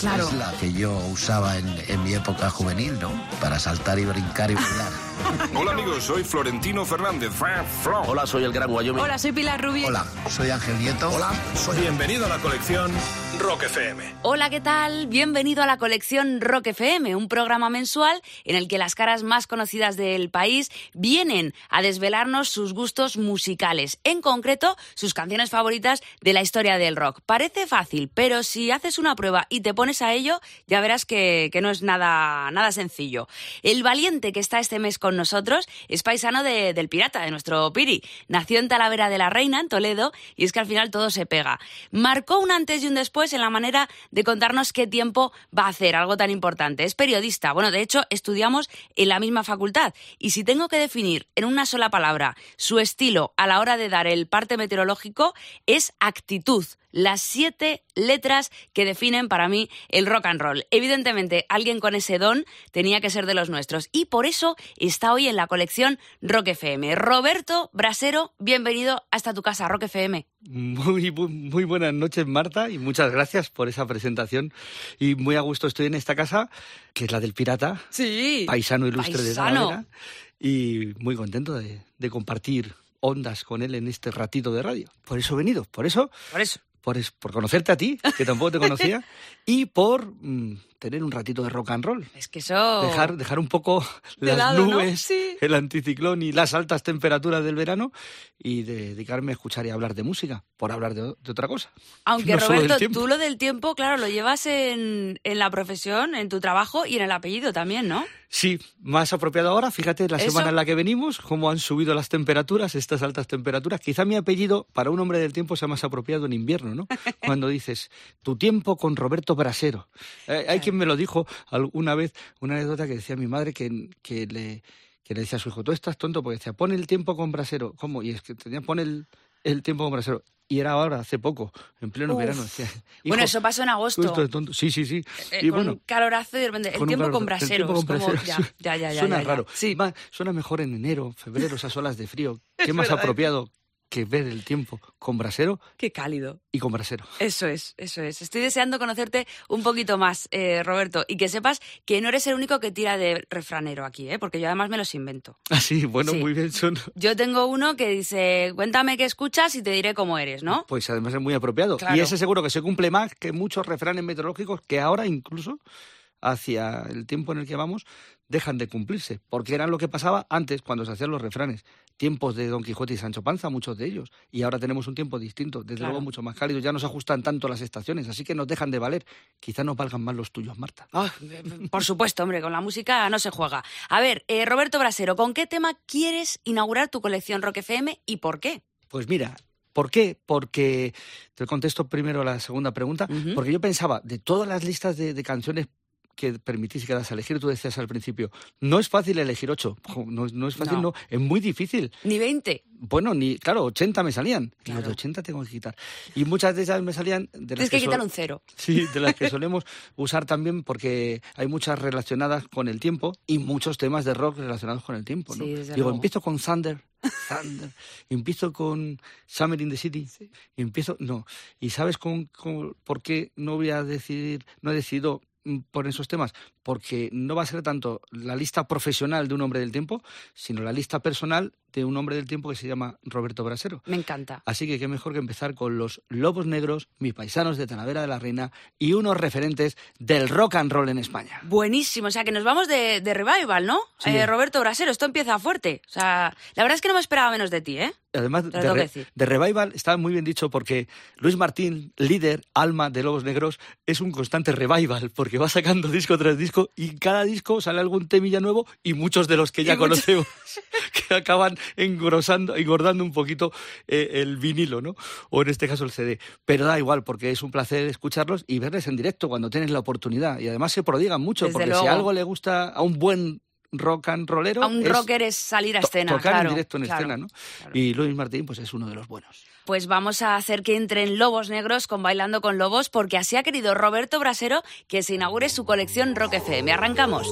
Claro. es la que yo usaba en, en mi época juvenil, ¿no? Para saltar y brincar y bailar. Hola amigos, soy Florentino Fernández. Hola, soy el Gran Wyoming. Hola, soy Pilar Rubio. Hola, soy Ángel Nieto. Hola, soy... Bienvenido a la colección Rock FM. Hola, ¿qué tal? Bienvenido a la colección Rock FM, un programa mensual en el que las caras más conocidas del país vienen a desvelarnos sus gustos musicales, en concreto sus canciones favoritas de la historia del rock. Parece fácil, pero si haces una prueba y te pones a ello, ya verás que, no es nada, nada sencillo. El valiente que está este mes con nosotros es paisano de- del pirata, de nuestro Piri. Nació en Talavera de la Reina, en Toledo, y es que al final todo se pega. Marcó un antes y un después en la manera de contarnos qué tiempo va a hacer, algo tan importante. Es periodista. Bueno, de hecho, estudiamos en la misma facultad. Y si tengo que definir en una sola palabra su estilo a la hora de dar el parte meteorológico, es actitud. Las siete letras que definen para mí el rock and roll. Evidentemente, alguien con ese don tenía que ser de los nuestros. Y por eso está hoy en la colección Rock FM. Roberto Brasero, bienvenido hasta tu casa, Rock FM. Muy, muy buenas noches, Marta, y muchas gracias por esa presentación. Y muy a gusto estoy en esta casa, que es la del pirata, Sí. paisano ilustre de. Talavera, y muy contento de, de compartir ondas con él en este ratito de radio. Por eso he venido, por eso, Por eso. Por, por conocerte a ti, que tampoco te conocía, y por mm, tener un ratito de rock and roll. Es que eso. Dejar, dejar un poco De las lado, ¿no? nubes, Sí. el anticiclón y las altas temperaturas del verano y de- dedicarme a escuchar y hablar de música, por hablar de, de otra cosa. Aunque No Roberto, tú lo del tiempo, claro, lo llevas en, en la profesión, en tu trabajo y en el apellido también, ¿no? Sí, más apropiado ahora, fíjate la Eso. semana en la que venimos, cómo han subido las temperaturas, estas altas temperaturas. Quizá mi apellido para un hombre del tiempo sea más apropiado en invierno, ¿no? Cuando dices, tu tiempo con Roberto Brasero. Eh, hay me lo dijo alguna vez, una anécdota que decía mi madre que, que le, que le decía a su hijo, tú estás tonto, porque decía, pon el tiempo con Brasero. ¿Cómo? Y es que tenía, pon el, el tiempo con Brasero. Y era ahora, hace poco, en pleno Uf. verano. Decía, bueno, "Hijo, eso pasó en agosto. tonto". Sí, sí, sí. eh, y con bueno, un calorazo y de repente, el con tiempo con el braseros. tiempo con como- braseros. ya, ya, ya, ya, Suena raro. Sí. Va, suena mejor en enero, febrero, esas olas de frío. Es ¿Qué más verdad. apropiado que ver el tiempo con brasero Qué cálido. y con brasero? Eso es, eso es. Estoy deseando conocerte un poquito más, eh, Roberto, y que sepas que no eres el único que tira de refranero aquí, ¿eh? porque yo además me los invento. Bueno, Sí. muy bien. Son... Yo tengo uno que dice, cuéntame qué escuchas y te diré cómo eres, ¿no? Pues además es muy apropiado. Claro. Y ese seguro que se cumple más que muchos refranes meteorológicos que ahora incluso, hacia el tiempo en el que vamos, dejan de cumplirse. Porque era lo que pasaba antes cuando se hacían los refranes. Tiempos de Don Quijote y Sancho Panza, muchos de ellos. Y ahora tenemos un tiempo distinto, desde Claro. luego mucho más cálido. Ya no se ajustan tanto las estaciones, así que nos dejan de valer. Quizá nos valgan más los tuyos, Marta. Ah, por supuesto, hombre, con la música no se juega. A ver, eh, Roberto Brasero, ¿con qué tema quieres inaugurar tu colección Rock FM y por qué? Pues mira, ¿por qué? Porque te contesto primero la segunda pregunta. Porque yo pensaba, de todas las listas de, de canciones que permitís que das a elegir, tú decías al principio, no es fácil elegir ocho. No, es- no es fácil, No. no. Es muy difícil. Ni 20. Bueno, ni, claro, 80 me salían. Y Claro. los de 80 tengo que quitar. Y muchas de esas me salían de las Tienes que sol- quitar un cero. Sí, de las que solemos usar también porque hay muchas relacionadas con el tiempo y muchos temas de rock relacionados con el tiempo. ¿no? Sí, Digo, luego. empiezo con Thunder, Thunder, empiezo con Summer in the City, y empiezo, no. ¿Y sabes con, con- por qué no voy a decidir, no he decidido por esos temas? Porque no va a ser tanto la lista profesional de un hombre del tiempo, sino la lista personal de un hombre del tiempo que se llama Roberto Brasero. Me encanta. Así que qué mejor que empezar con los Lobos Negros, mis paisanos de Talavera de la Reina y unos referentes del rock and roll en España. Buenísimo, o sea que nos vamos de, de revival, ¿no? Sí. Eh, Roberto Brasero, esto empieza fuerte. O sea, la verdad es que no me esperaba menos de ti, ¿eh? Además, de, re- Revival está muy bien dicho porque Luis Martín, líder, alma de Lobos Negros, es un constante revival porque va sacando disco tras disco y cada disco sale algún temilla nuevo y muchos de los que ya Y muchos- conocemos que acaban engrosando, engordando un poquito eh, el vinilo, ¿no? O en este caso el CD. Pero da igual, porque es un placer escucharlos y verles en directo cuando tienes la oportunidad. Y además se prodigan mucho, Desde porque luego. si algo le gusta a un buen rock and rollero... A un es rocker es salir a to- escena. Tocar claro, en directo en claro. escena, ¿no? Y Luis Martín, pues es uno de los buenos. Pues vamos a hacer que entren lobos negros con Bailando con Lobos, porque así ha querido Roberto Brasero que se inaugure su colección Rock FM. Arrancamos.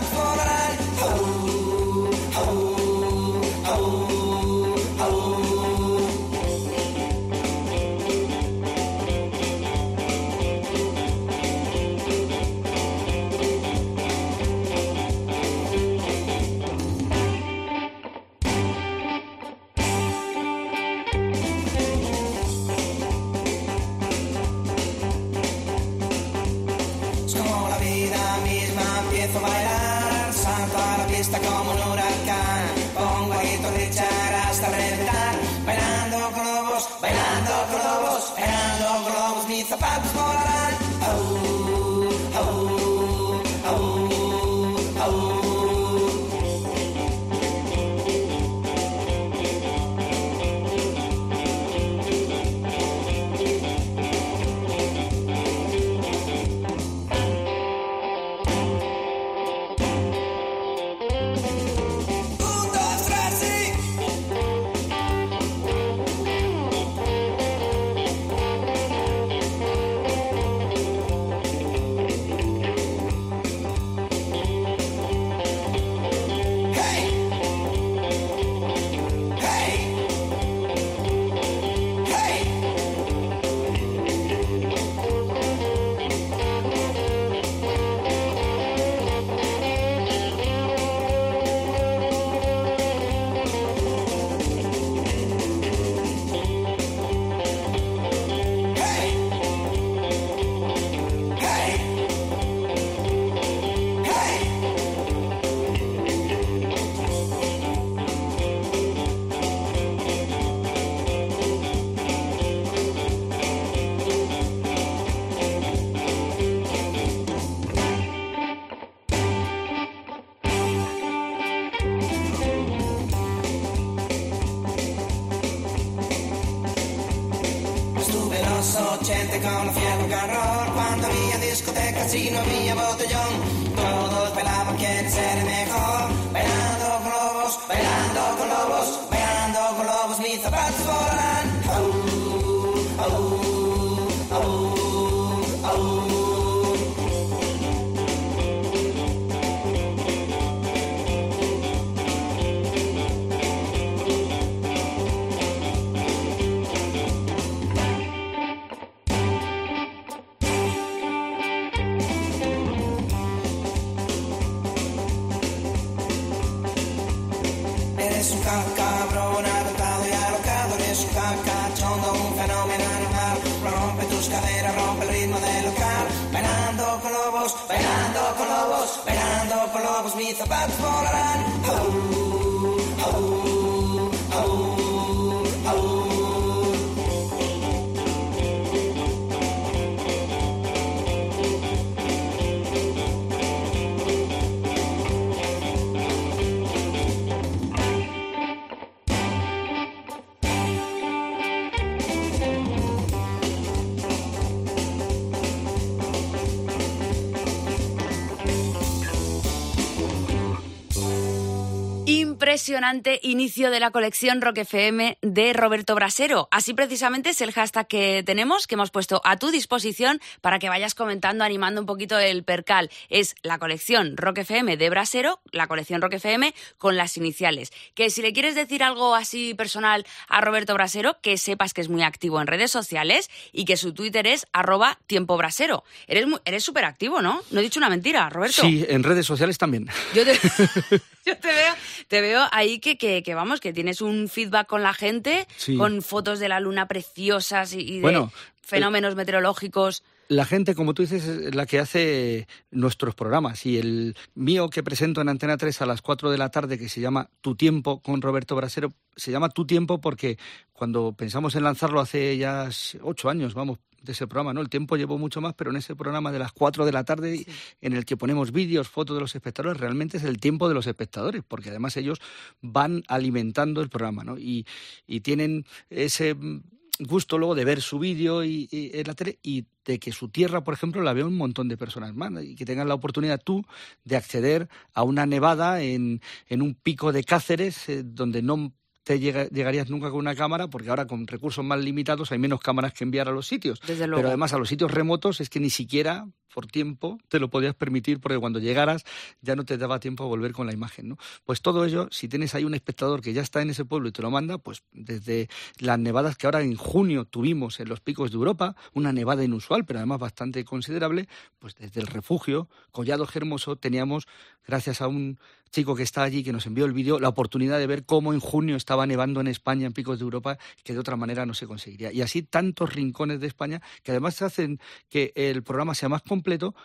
Lobos, mis zapatos 80 con la fiebre carror Cuando había discotecas y no había botellón Todos bailaban, quieren ser mejor bailando con lobos, mis zapatos volarán. Au, au, Impresionante inicio de la colección Rock FM de Roberto Brasero. Así precisamente es el hashtag que tenemos, que hemos puesto a tu disposición para que vayas comentando, animando un poquito el percal. Es la colección Rock FM de Brasero, la colección Rock FM con las iniciales. Que si le quieres decir algo así personal a Roberto Brasero, que sepas que es muy activo en redes sociales y que su Twitter es arroba tiempo brasero. Eres mu- eres súper activo, ¿no? No he dicho una mentira, Roberto. Sí, en redes sociales también. Yo te, yo te veo, te veo veo ahí que, que, que, vamos, que tienes un feedback con la gente, Sí. con fotos de la luna preciosas y, y de Bueno, fenómenos meteorológicos. La gente, como tú dices, es la que hace nuestros programas. Y el mío que presento en Antena 3 a las 4 de la tarde, que se llama Tu Tiempo con Roberto Brasero, se llama Tu Tiempo porque cuando pensamos en lanzarlo hace ya ocho años, vamos, de ese programa, ¿no? El tiempo llevó mucho más, pero en ese programa de las 4 de la tarde, en el que ponemos vídeos, fotos de los espectadores, realmente es el tiempo de los espectadores, porque además ellos van alimentando el programa, ¿no? Y, y tienen ese gusto luego de ver su vídeo y, y en la tele y de que su tierra, por ejemplo, la vea un montón de personas más y que tengan la oportunidad tú de acceder a una nevada en, en un pico de Cáceres eh, donde no te llega- llegarías nunca con una cámara porque ahora con recursos más limitados hay menos cámaras que enviar a los sitios. Desde luego. Pero además a los sitios remotos es que ni siquiera por tiempo te lo podías permitir porque cuando llegaras ya no te daba tiempo a volver con la imagen, ¿no? Pues todo ello, si tienes ahí un espectador que ya está en ese pueblo y te lo manda, pues desde las nevadas que ahora en junio tuvimos en los picos de Europa, una nevada inusual, pero además bastante considerable, pues desde el refugio Collado Hermoso teníamos, gracias a un chico que está allí, que nos envió el vídeo, la oportunidad de ver cómo en junio estaba nevando en España, en picos de Europa, que de otra manera no se conseguiría. Y así tantos rincones de España que además hacen que el programa sea más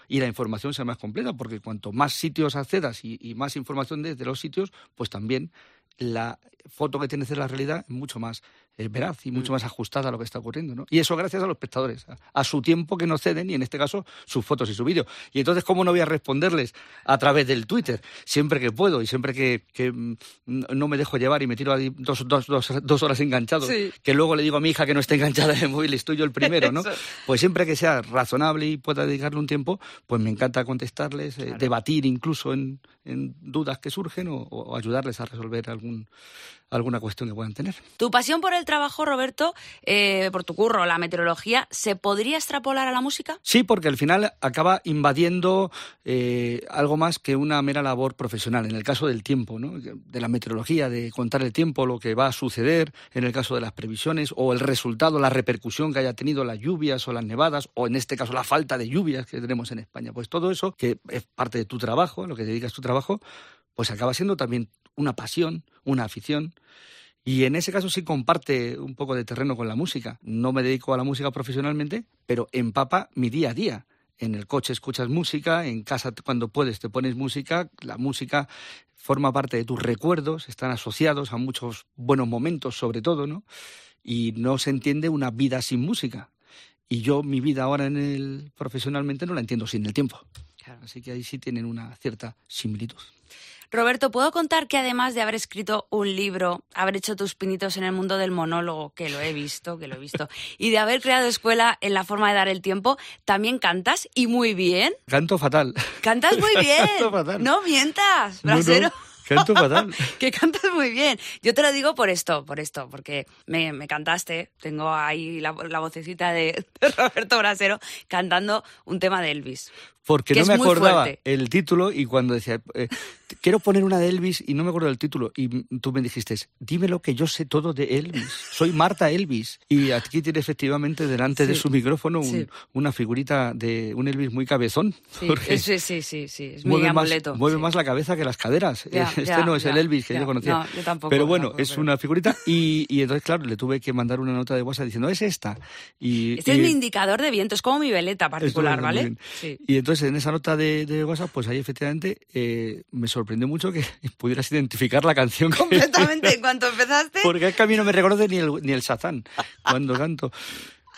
y la información sea más completa, porque cuanto más sitios accedas y, y más información des de los sitios, pues también la foto que tienes de la realidad es mucho más eh, veraz y mucho más ajustada a lo que está ocurriendo. ¿no? Y eso gracias a los espectadores, a, a su tiempo que nos ceden y en este caso sus fotos y su vídeo. Y entonces, ¿cómo no voy a responderles a través del Twitter? Siempre que puedo y siempre que, que, mm, no me dejo llevar y me tiro ahí dos, dos, dos, dos horas enganchado, Sí. que luego le digo a mi hija que no esté enganchada en el móvil, estoy yo el primero, ¿no? Pues siempre que sea razonable y pueda dedicarle un tiempo, pues me encanta contestarles, eh, debatir incluso en, en dudas que surgen o, o ayudarles a resolver algún, alguna cuestión que puedan tener. Tu pasión por el trabajo, Roberto, eh, por tu curro, la meteorología, ¿se podría extrapolar a la música? Sí, porque al final acaba invadiendo eh, algo más que una mera labor profesional. En el caso del tiempo, ¿no? de la meteorología, de contar el tiempo, lo que va a suceder, en el caso de las previsiones, o el resultado, la repercusión que haya tenido las lluvias o las nevadas, o en este caso la falta de lluvias que tenemos en España. Pues todo eso, que es parte de tu trabajo, lo que dedicas tu trabajo, pues acaba siendo también una pasión, una afición. Y en ese caso sí comparte un poco de terreno con la música. No me dedico a la música profesionalmente, pero empapa mi día a día. En el coche escuchas música, en casa cuando puedes te pones música, la música forma parte de tus recuerdos, están asociados a muchos buenos momentos sobre todo, ¿no? Y no se entiende una vida sin música. Y yo mi vida ahora en el profesionalmente no la entiendo sin el tiempo. Así que ahí sí tienen una cierta similitud. Roberto, ¿puedo contar que además de haber escrito un libro, haber hecho tus pinitos en el mundo del monólogo, que lo he visto, que lo he visto, y de haber creado escuela en la forma de dar el tiempo, también cantas y muy bien? Canto fatal. Cantas muy bien. Canto fatal. No mientas, No, no, brasero. canto fatal. que cantas muy bien. Yo te lo digo por esto, por esto, porque me, me cantaste. Tengo ahí la, la vocecita de, de Roberto Brasero cantando un tema de Elvis. Porque que no me muy acordaba fuerte. el título y cuando decía, eh, quiero poner una de Elvis y no me acuerdo del título. Y tú me dijiste, dímelo que yo sé todo de Elvis. Soy Marta Elvis. Y aquí tiene efectivamente delante de su micrófono un- Sí. una figurita de un Elvis muy cabezón. Sí, sí, sí, sí, sí, es mi mueve, más, amuleto. mueve sí. más la cabeza que las caderas. Ya, este ya, no es el Elvis que yo conocía. No, yo tampoco, pero bueno, tampoco, es pero- una figurita. Y, y entonces, claro, le tuve que mandar una nota de WhatsApp diciendo, es esta. Y, Este es mi indicador de viento, es como mi veleta particular, muy ¿vale? Y entonces en esa nota de, de WhatsApp, pues ahí efectivamente eh, me sorprendió mucho que pudieras identificar la canción. Completamente, en cuanto empezaste. Porque es que a mí no me reconoce ni el, ni el Shazam cuando canto.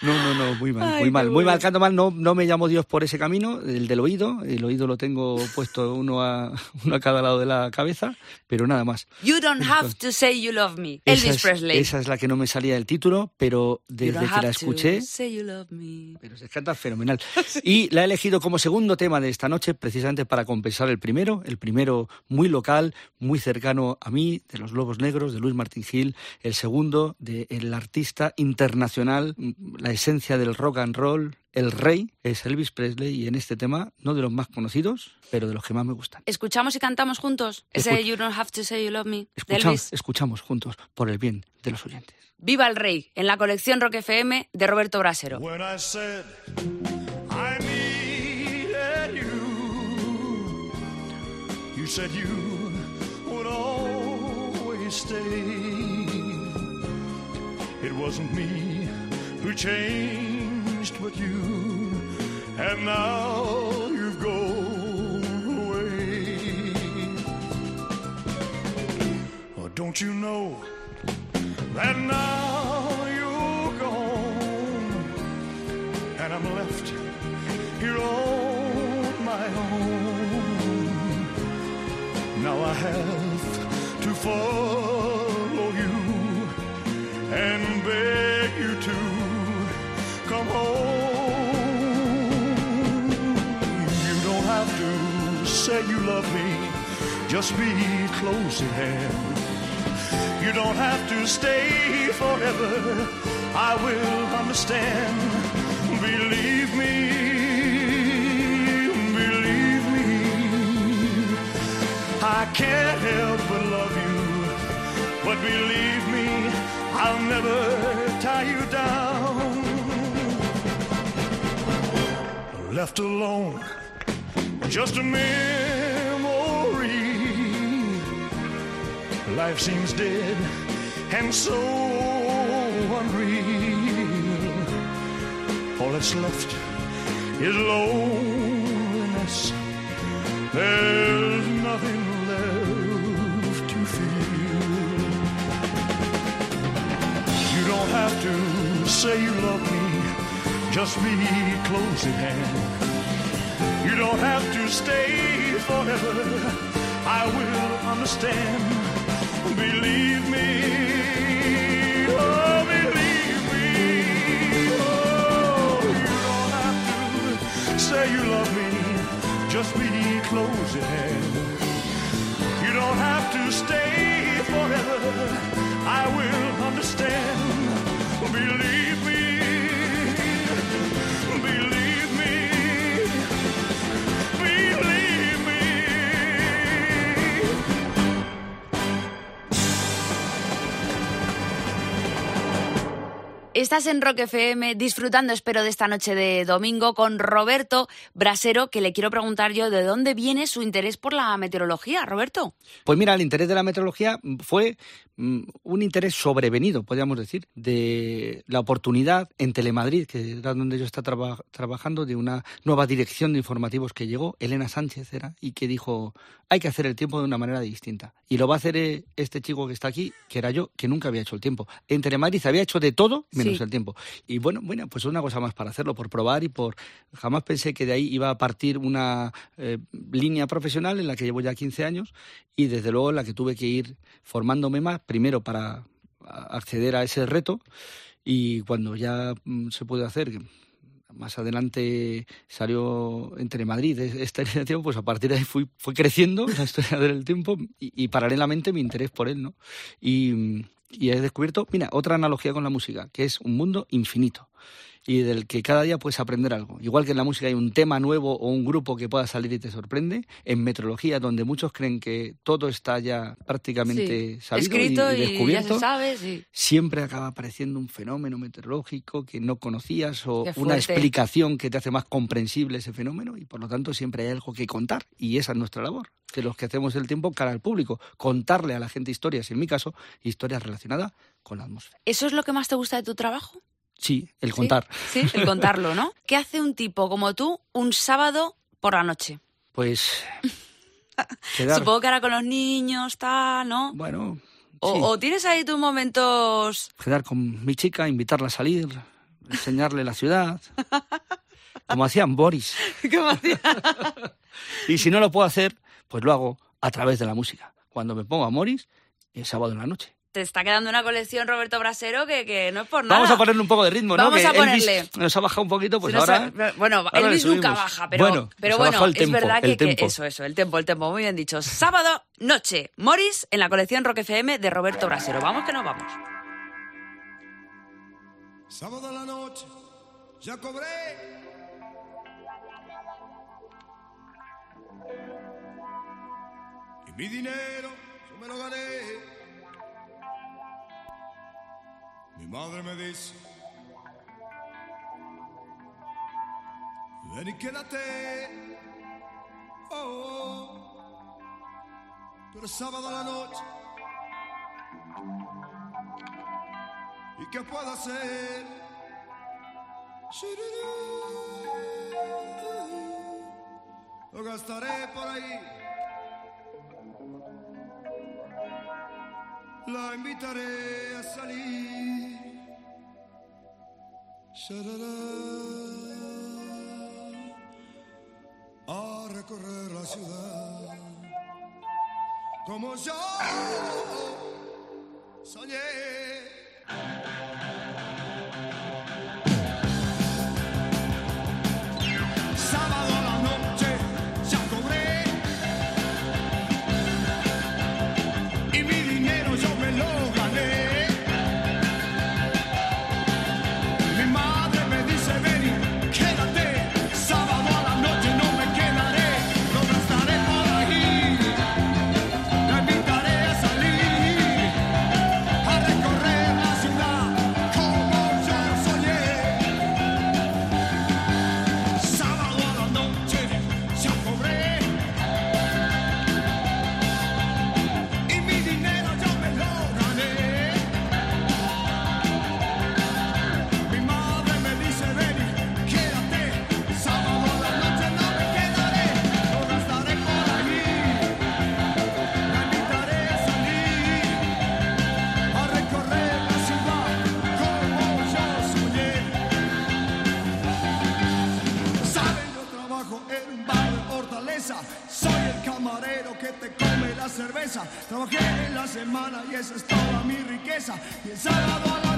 No, no, no, muy mal, Ay, muy mal, qué muy mal, bueno. canto mal, no, no me llamo Dios por ese camino, el del oído, el oído lo tengo puesto uno a, uno a cada lado de la cabeza, pero nada más. You don't have to say you love me. Elvis es, Presley. esa es la que no me salía del título, pero You desde don't que have la to escuché, say you love me. pero se canta fenomenal. Y la he elegido como segundo tema de esta noche, precisamente para compensar el primero, el primero muy local, muy cercano a mí, de los Lobos Negros, de Luis Martín Gil, el segundo del artista internacional, mm, la esencia del rock and roll, el rey, es Elvis Presley, y en este tema, no de los más conocidos, pero de los que más me gustan. ¿Escuchamos y cantamos juntos? Ese Escuch- You don't have to say you love me. de Escuchamos, Elvis. escuchamos juntos, por el bien de los oyentes. Viva el rey, en la colección Rock FM de Roberto Brasero. When I said I needed you, you said you would always stay. It wasn't me who changed, but you, and now you've gone away. Oh, don't you know that now you're gone, and I'm left here on my own. Now I have to follow just be close at hand. You don't have to stay forever, I will understand. Believe me, believe me, I can't help but love you. But believe me, I'll never tie you down. Left alone, just a memory. Life seems dead and so unreal. All that's left is loneliness. There's nothing left to feel. You don't have to say you love me, just be close at hand. You don't have to stay forever, I will understand. Just be close at hand. You don't have to say you love me, just be closing You don't have to stay forever, I will understand. Believe me, Estás en Rock FM disfrutando, espero, de esta noche de domingo con Roberto Brasero, que le quiero preguntar yo de dónde viene su interés por la meteorología, Roberto. Pues mira, el interés de la meteorología fue mm, un interés sobrevenido, podríamos decir, de la oportunidad en Telemadrid, que era donde yo estaba traba- trabajando, de una nueva dirección de informativos que llegó, Elena Sánchez era, y que dijo, hay que hacer el tiempo de una manera distinta. Y lo va a hacer eh, este chico que está aquí, que era yo, que nunca había hecho el tiempo. En Telemadrid había hecho de todo menos Sí. el tiempo. Y bueno, bueno, pues una cosa más para hacerlo, por probar y por... Jamás pensé que de ahí iba a partir una eh, línea profesional en la que llevo ya 15 años y desde luego en la que tuve que ir formándome más, primero para acceder a ese reto y cuando ya mm, se puede hacer, más adelante salió entre Madrid esta tiempo, pues a partir de ahí fui, fue creciendo la historia del tiempo y, y paralelamente mi interés por él, ¿no? Y, y he descubierto, mira, otra analogía con la música, que es un mundo infinito y del que cada día puedes aprender algo. Igual que en la música hay un tema nuevo o un grupo que pueda salir y te sorprende, en meteorología, donde muchos creen que todo está ya prácticamente Sí. sabido Escrito y, y, ya descubierto, se sabe, sí. siempre acaba apareciendo un fenómeno meteorológico que no conocías o una explicación que te hace más comprensible ese fenómeno y por lo tanto siempre hay algo que contar y esa es nuestra labor, que los que hacemos el tiempo cara al público, contarle a la gente historias, en mi caso, historias relacionadas con la atmósfera. ¿Eso es lo que más te gusta de tu trabajo? Sí, el contar. Sí, el contarlo, ¿no? ¿Qué hace un tipo como tú un sábado por la noche? Pues quedar, Supongo que ahora con los niños, tal, ¿no? bueno, O, sí. o tienes ahí tus momentos... quedar con mi chica, invitarla a salir, enseñarle la ciudad, como hacían Boris. ¿Cómo hacía? Y si no lo puedo hacer, pues lo hago a través de la música. Cuando me pongo a Moris, el sábado en la noche. Te está quedando una colección, Roberto Brasero, que, que no es por nada. Vamos a ponerle un poco de ritmo, ¿no? Vamos que a ponerle. Elvis nos ha bajado un poquito, pues Si ahora... bueno, ahora Elvis nunca baja, pero Bueno, pero bueno, es tempo, verdad el que, eso, eso, el tempo, el tempo, muy bien dicho. Sábado, noche, Morris en la colección Rock FM de Roberto Brasero. Vamos que nos vamos. Sábado a la noche, ya cobré. Y mi dinero yo me lo gané. Madre me dice, ven y quédate. Oh, oh. Pero sábado a la noche, qué puedo hacer? Lo gastaré por ahí. La invitaré a salir. A recorrer la ciudad. Como yo soñé. En un bar de Fortaleza. Soy el camarero que te come la cerveza. Trabajé en la semana y esa es toda mi riqueza. Y el sábado a la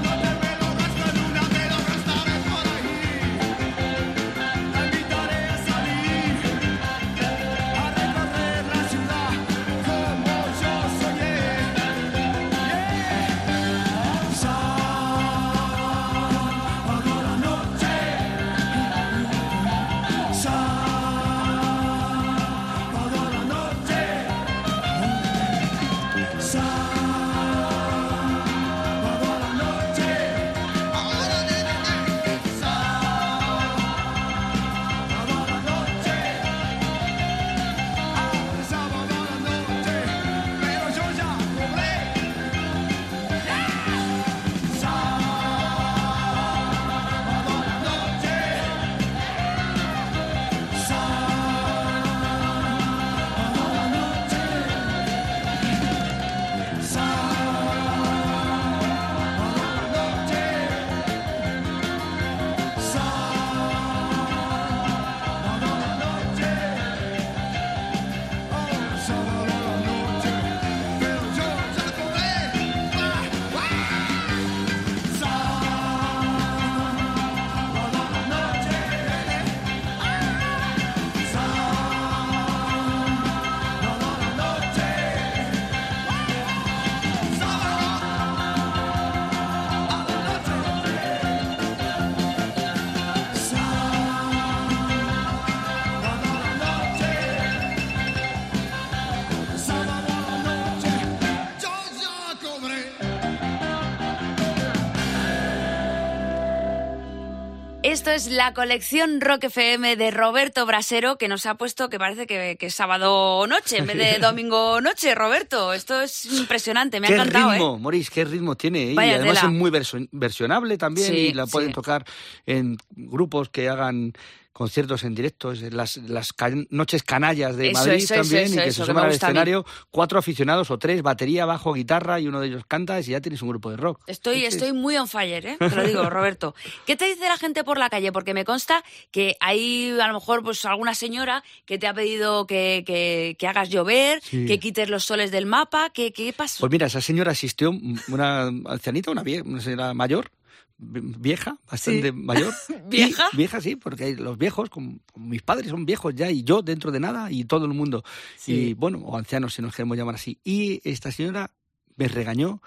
Esto es la colección Rock FM de Roberto Brasero, que nos ha puesto que parece que, que es sábado noche en vez de domingo noche, Roberto. Esto es impresionante, me ha qué encantado, ritmo, ¿eh? Qué ritmo tiene. ¿eh? Vaya y además tela. es muy versionable también Sí, y la pueden sí. tocar en grupos que hagan conciertos en directo, las, las noches canallas de Eso, Madrid eso, también, eso, y que se suman al escenario cuatro aficionados o tres, batería, bajo, guitarra, y uno de ellos canta, y ya tienes un grupo de rock. Estoy, Sí, sí. estoy muy on fire, ¿eh? Te lo digo, Roberto. ¿Qué te dice la gente por la calle? Porque me consta que hay a lo mejor pues alguna señora que te ha pedido que, que- que hagas llover, Sí. que quites los soles del mapa. ¿Qué, qué pasó? Pues mira, esa señora asistió, una ancianita, una, vie- una señora mayor, vieja, bastante Sí. mayor. ¿Vieja? Y- vieja, sí, porque hay los viejos, como, como mis padres son viejos ya, y yo dentro de nada, y todo el mundo. Sí. Y bueno, o ancianos si nos queremos llamar así. Y esta señora me regañó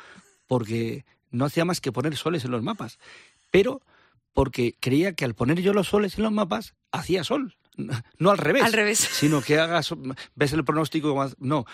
porque no hacía más que poner soles en los mapas. Pero porque creía que al poner yo los soles en los mapas, hacía sol. No al revés. Al revés. Sino que hagas, ves el pronóstico, no,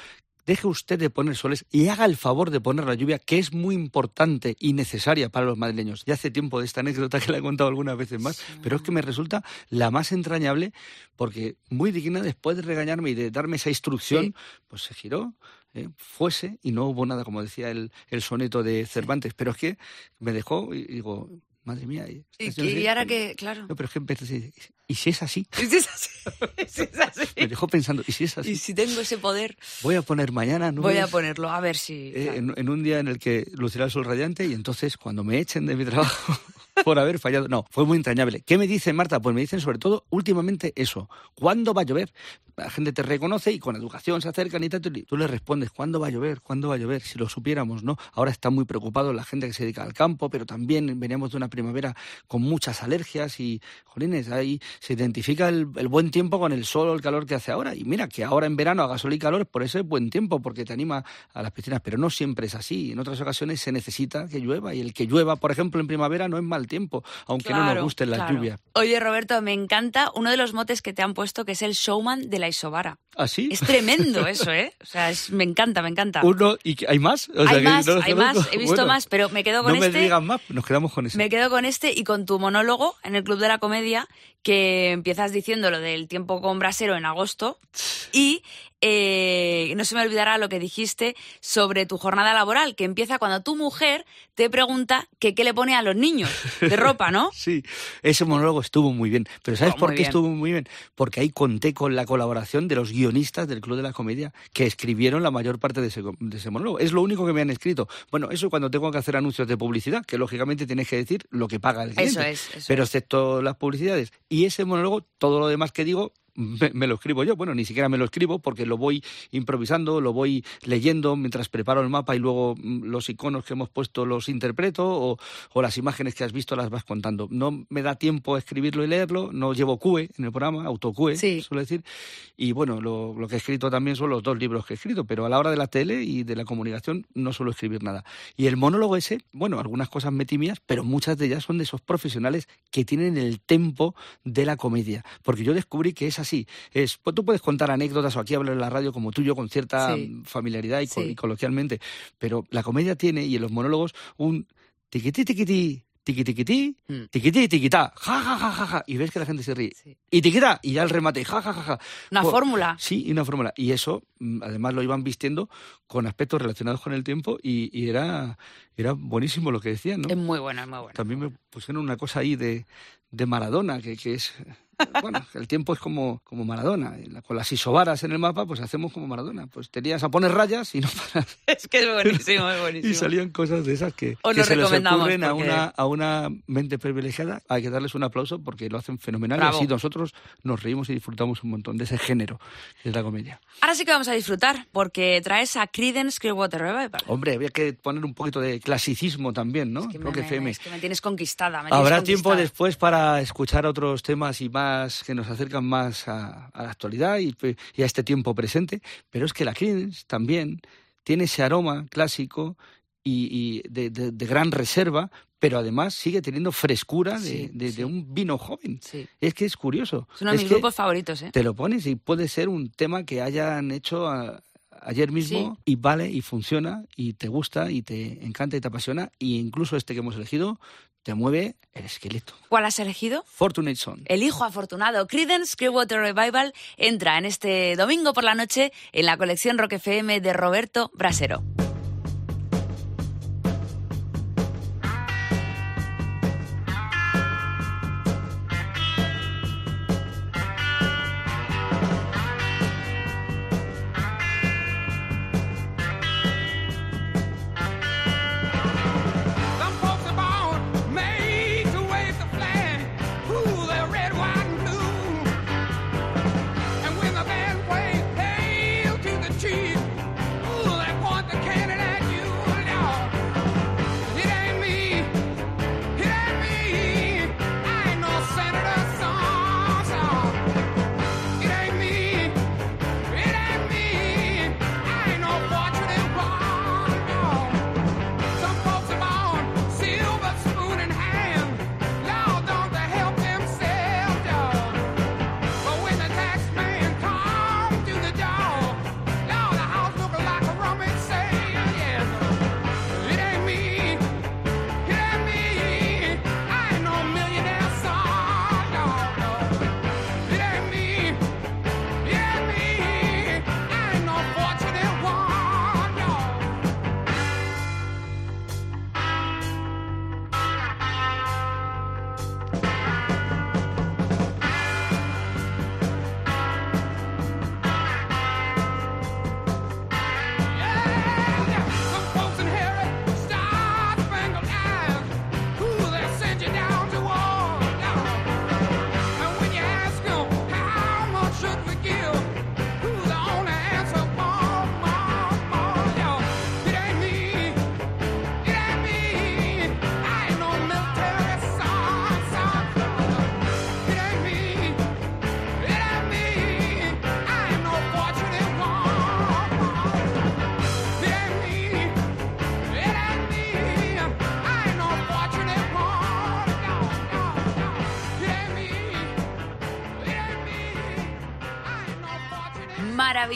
deje usted de poner soles y haga el favor de poner la lluvia, que es muy importante y necesaria para los madrileños. Ya hace tiempo de esta anécdota que la he contado algunas veces más, pero es que me resulta la más entrañable porque muy digna después de regañarme y de darme esa instrucción, pues se giró, eh, fuese y no hubo nada, como decía el, el soneto de Cervantes. Pero es que me dejó y digo, madre mía. Y, que- y ahora que, claro. No, pero es que empecé ¿y si es así? ¿Y si es así? ¿Y si es así? Me dejó pensando, ¿y si es así? Y si tengo ese poder, Voy a poner mañana voy a ponerlo, a ver si... eh, en, en un día en el que lucirá el sol radiante y entonces cuando me echen de mi trabajo por haber fallado. No, fue muy entrañable. ¿Qué me dice Marta? Pues me dicen sobre todo últimamente eso. ¿Cuándo va a llover? La gente te reconoce y con educación se acercan y tú le respondes, ¿cuándo va a llover? ¿Cuándo va a llover? Si lo supiéramos, ¿no? Ahora está muy preocupado la gente que se dedica al campo, pero también veníamos de una primavera con muchas alergias y, jolines, ahí se identifica el, el buen tiempo con el sol el calor que hace ahora. Y mira, que ahora en verano haga sol y calor, por eso es buen tiempo, porque te anima a las piscinas, pero no siempre es así. En otras ocasiones se necesita que llueva y el que llueva, por ejemplo, en primavera no es mal tiempo, aunque no nos gusten las claro. lluvias. Oye, Roberto, me encanta uno de los motes que te han puesto, que es el showman de la Isobara. ¿Así? Es tremendo eso, ¿eh? O sea, es- me encanta, me encanta. Uno, ¿y hay más? O sea, hay más, no hay más, he visto Bueno, más, pero me quedo con no este. me digan más, nos quedamos con ese. Me quedo con este y con tu monólogo en el Club de la Comedia, que empiezas diciendo lo del tiempo con brasero en agosto y eh, no se me olvidará lo que dijiste sobre tu jornada laboral, que empieza cuando tu mujer te pregunta que qué le pone a los niños de ropa, ¿no? Sí, ese monólogo estuvo muy bien. Pero ¿sabes Oh, por qué bien. estuvo muy bien? Porque ahí conté con la colaboración de los guionistas del Club de la Comedia que escribieron la mayor parte de ese, de ese monólogo. Es lo único que me han escrito. Bueno, eso cuando tengo que hacer anuncios de publicidad, que lógicamente tienes que decir lo que paga el cliente. Eso es, eso Pero excepto las publicidades. Y ese monólogo, todo lo demás que digo, me, me lo escribo yo. Bueno, ni siquiera me lo escribo porque lo voy improvisando, lo voy leyendo mientras preparo el mapa y luego mm, los iconos que hemos puesto los interpreto o, o las imágenes que has visto las vas contando. No me da tiempo a escribirlo y leerlo, no llevo QE en el programa, autoQE, Sí. suelo decir. Y bueno, lo, lo que he escrito también son los dos libros que he escrito, pero a la hora de la tele y de la comunicación no suelo escribir nada. Y el monólogo ese, bueno, algunas cosas metí mías, pero muchas de ellas son de esos profesionales que tienen el tempo de la comedia. Porque yo descubrí que es así. Es, pues tú puedes contar anécdotas o aquí hablar en la radio como tú y yo con cierta Sí. mm, familiaridad y, Sí. y coloquialmente, pero la comedia tiene, y en los monólogos, un tiquití, tiquití, tiqui tiquití, tiquití, tiquitá, ja, ja, ja, ja, ja, y ves que la gente se ríe. Sí. Y tiquitá, y ya el remate, ja, ja, ja, ja. Una Jo- fórmula. Sí, una fórmula. Y eso, mm, además, lo iban vistiendo con aspectos relacionados con el tiempo y, y era, era buenísimo lo que decían, ¿no? Es muy bueno, es muy bueno. También me pusieron una cosa ahí de, de Maradona, que, que es... Bueno, el tiempo es como, como Maradona. Con las isobaras en el mapa, pues hacemos como Maradona. Pues tenías a poner rayas y no paras. Es que es buenísimo, es buenísimo. Y salían cosas de esas que, que se les ocurren a porque- una, a una mente privilegiada. Hay que darles un aplauso porque lo hacen fenomenal. Bravo. Y así nosotros nos reímos y disfrutamos un montón de ese género que es la comedia. Ahora sí que vamos a disfrutar, porque traes a Creedence Clearwater Revival. Hombre, había que poner un poquito de clasicismo también, ¿no? Es que me, me- FM. es que me tienes conquistada. me tienes Habrá tiempo conquistada. después para escuchar otros temas y más que nos acercan más a, a la actualidad y, a este tiempo presente, pero es que la Creedence también tiene ese aroma clásico y, y de, de- de gran reserva, pero además sigue teniendo frescura de, Sí, un vino joven. Sí. Es que es curioso. Es uno de mis grupos favoritos, ¿eh? Te lo pones y puede ser un tema que hayan hecho a- ayer mismo y vale y funciona y te gusta y te encanta y te apasiona y incluso este que hemos elegido te mueve el esqueleto. ¿Cuál has elegido? Fortunate Son. El hijo afortunado, Creedence Clearwater Revival, entra en este domingo por la noche en la colección Rock FM de Roberto Brasero.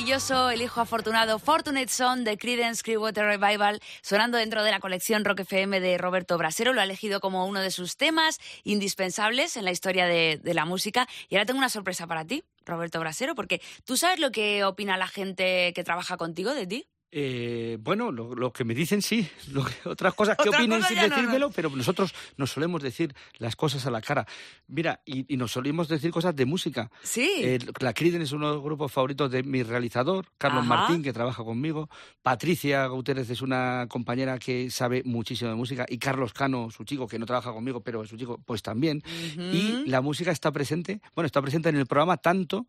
Maravilloso el hijo afortunado Fortunate Son de Creedence Clearwater Revival sonando dentro de la colección Rock FM de Roberto Brasero. Lo ha elegido como uno de sus temas indispensables en la historia de, de la música. Y ahora tengo una sorpresa para ti, Roberto Brasero, porque tú sabes lo que opina la gente que trabaja contigo de ti. Eh, bueno, lo, lo que me dicen sí, lo que- otras cosas que Otra opinen cosa sin no, decírmelo, pero nosotros nos solemos decir las cosas a la cara. Mira, y, y nos solemos decir cosas de música. Sí. Eh, la Criden es uno de los grupos favoritos de mi realizador, Carlos Ajá. Martín, que trabaja conmigo. Patricia Gutiérrez es una compañera que sabe muchísimo de música. Y Carlos Cano, su chico, que no trabaja conmigo, pero es su chico, pues también. Y la música está presente, bueno, está presente en el programa tanto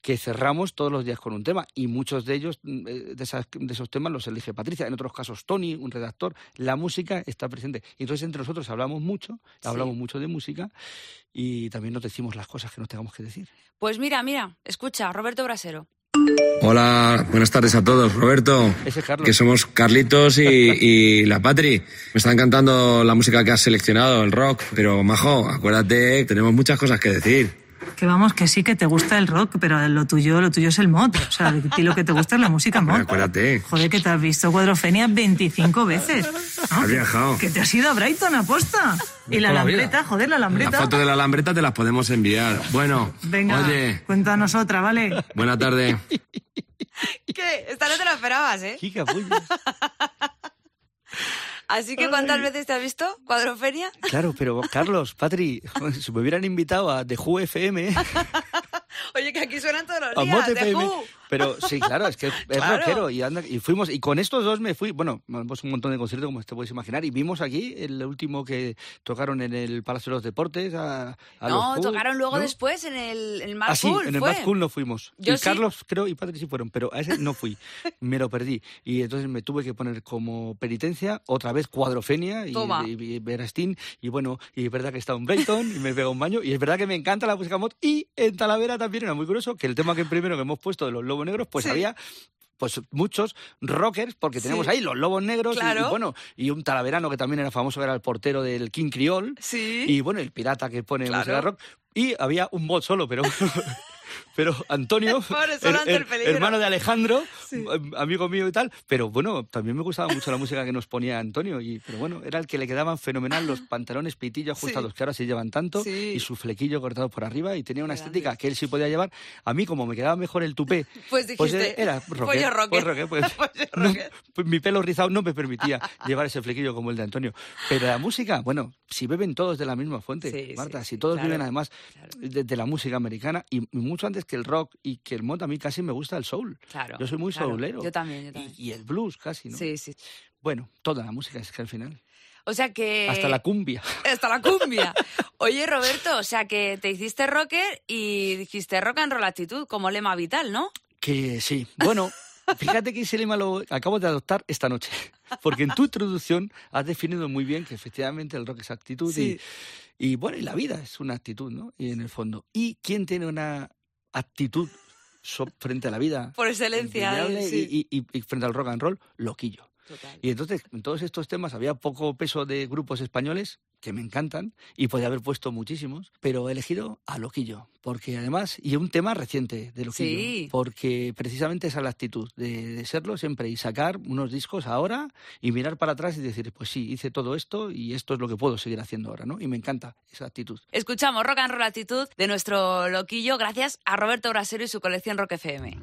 que cerramos todos los días con un tema. Y muchos de ellos, mm, eh, de, esas- de esos temas, los elige Patricia. En otros casos, Tony, un redactor. La música está presente. Y entonces entre nosotros hablamos mucho, Sí. hablamos mucho de música y también nos decimos las cosas que nos tengamos que decir. Pues mira, mira, escucha, Roberto Brasero. Hola, buenas tardes a todos. Roberto, Ese es Carlos. que somos Carlitos y, y la Patri. Me está encantando la música que has seleccionado, el rock, pero Majo, acuérdate, tenemos muchas cosas que decir. Que vamos, que sí que te gusta el rock, pero lo tuyo, lo tuyo es el mod. O sea, de ti lo que te gusta es la música mod. Acuérdate, Joder, que te has visto Cuadrofenia 25 veces. ¿no? has viajado. Que te has ido a Brighton aposta. Y la lambreta, joder, la La lambreta. foto de la lambreta te las podemos enviar. Bueno, Venga, oye, cuéntanos otra, ¿vale? buena tarde. ¿Qué? Esta no te la esperabas, ¿eh? Pues, Así que, ¿cuántas veces te has visto, Cuadrofenia? Claro, pero Carlos, Patri, si me hubieran invitado a The Who FM, Oye, que aquí suenan todos los a días, FM, Who. Pero sí, claro, es que es Claro. rockero y, anda- y fuimos y con estos dos me fui, bueno, hemos un montón de conciertos como te puedes imaginar y vimos aquí el último que tocaron en el Palacio de los Deportes a, a No, los tocaron luego ¿no? después en el, el Mad Ah, sí, Cool, en el fue. Mad Cool no fuimos. Yo y sí. Carlos, creo, y Patri sí fueron, pero a ese no fui. Me lo perdí. Y entonces me tuve que poner como penitencia otra vez cuadrofenia y, y- y. Y bueno, y es verdad que he estado en Brighton y me pegado un baño. Y es verdad que me encanta la música mod. Y en Talavera también era muy curioso que el tema que primero que hemos puesto de los lobos negros, pues Sí. había pues muchos rockers, porque teníamos Sí. ahí los lobos negros y- bueno, y un talaverano que también era famoso, que era el portero del King Creole. Sí. Y bueno, el pirata que pone Claro. música rock. Y había un bot solo, pero. Pero Antonio, Pobre, el peligro. hermano de Alejandro, am- amigo mío y tal, pero bueno, también me gustaba mucho la música que nos ponía Antonio, y, pero bueno, era el que le quedaban fenomenal los pantalones pitillo ajustados, que ahora se llevan tanto, Sí. y su flequillo cortado por arriba, y tenía una estética que él sí podía llevar. A mí, como me quedaba mejor el tupé, Pues dijiste, era pues yo rocker. pues rocker, pues- Pues no, pues mi pelo rizado no me permitía llevar ese flequillo como el de Antonio. Pero la música, bueno, si beben todos de la misma fuente, Sí, Marta, sí, si sí, todos claro, viven además de, de la música americana y, y mucho antes que el rock y que el mod, a mí casi me gusta el soul. Claro, Yo soy muy claro. soulero. Yo también, yo también. Y, y el blues casi, ¿no? Sí, sí. Bueno, toda la música es que al final. O sea que... Hasta la cumbia. Hasta la cumbia. Oye, Roberto, o sea que te hiciste rocker y dijiste rock and roll actitud como lema vital, ¿no? Que sí. Bueno, fíjate que ese lema lo acabo de adoptar esta noche. Porque en tu introducción has definido muy bien que efectivamente el rock es actitud Sí. y, y bueno, y la vida es una actitud, ¿no? Y en el fondo. ¿Y quién tiene una actitud frente a la vida? Por excelencia, sí. y, y- y frente al rock and roll, loquillo. Total. Y entonces, en todos estos temas había poco peso de grupos españoles que me encantan y podía haber puesto muchísimos, pero he elegido a Loquillo, porque además, y un tema reciente de Loquillo, Sí. porque precisamente esa es la actitud de, de serlo siempre y sacar unos discos ahora y mirar para atrás y decir, pues sí, hice todo esto y esto es lo que puedo seguir haciendo ahora, ¿no? Y me encanta esa actitud. Escuchamos rock and roll actitud de nuestro loquillo gracias a Roberto Brasero y su colección Rock FM.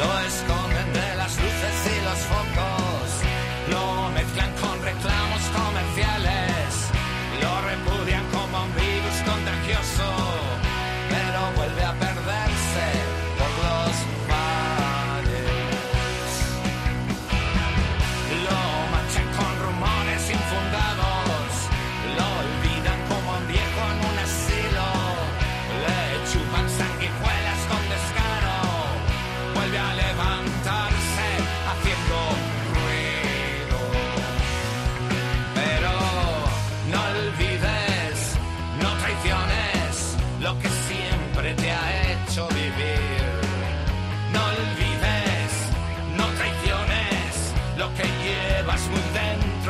Lo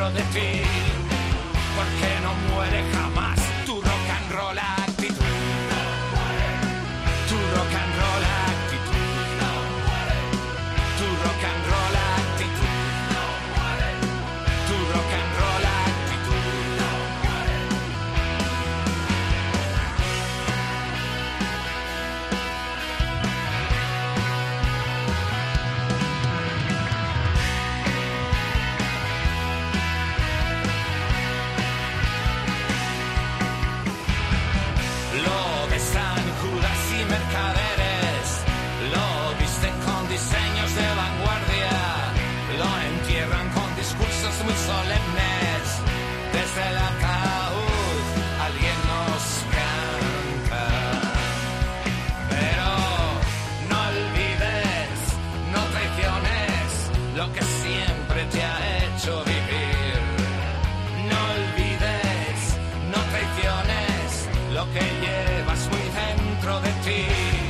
dentro de ti, porque no muere jamás solemnes. Desde el ataúd alguien nos canta. Pero no olvides, no traiciones lo que siempre te ha hecho vivir. No olvides, no traiciones lo que llevas muy dentro de ti.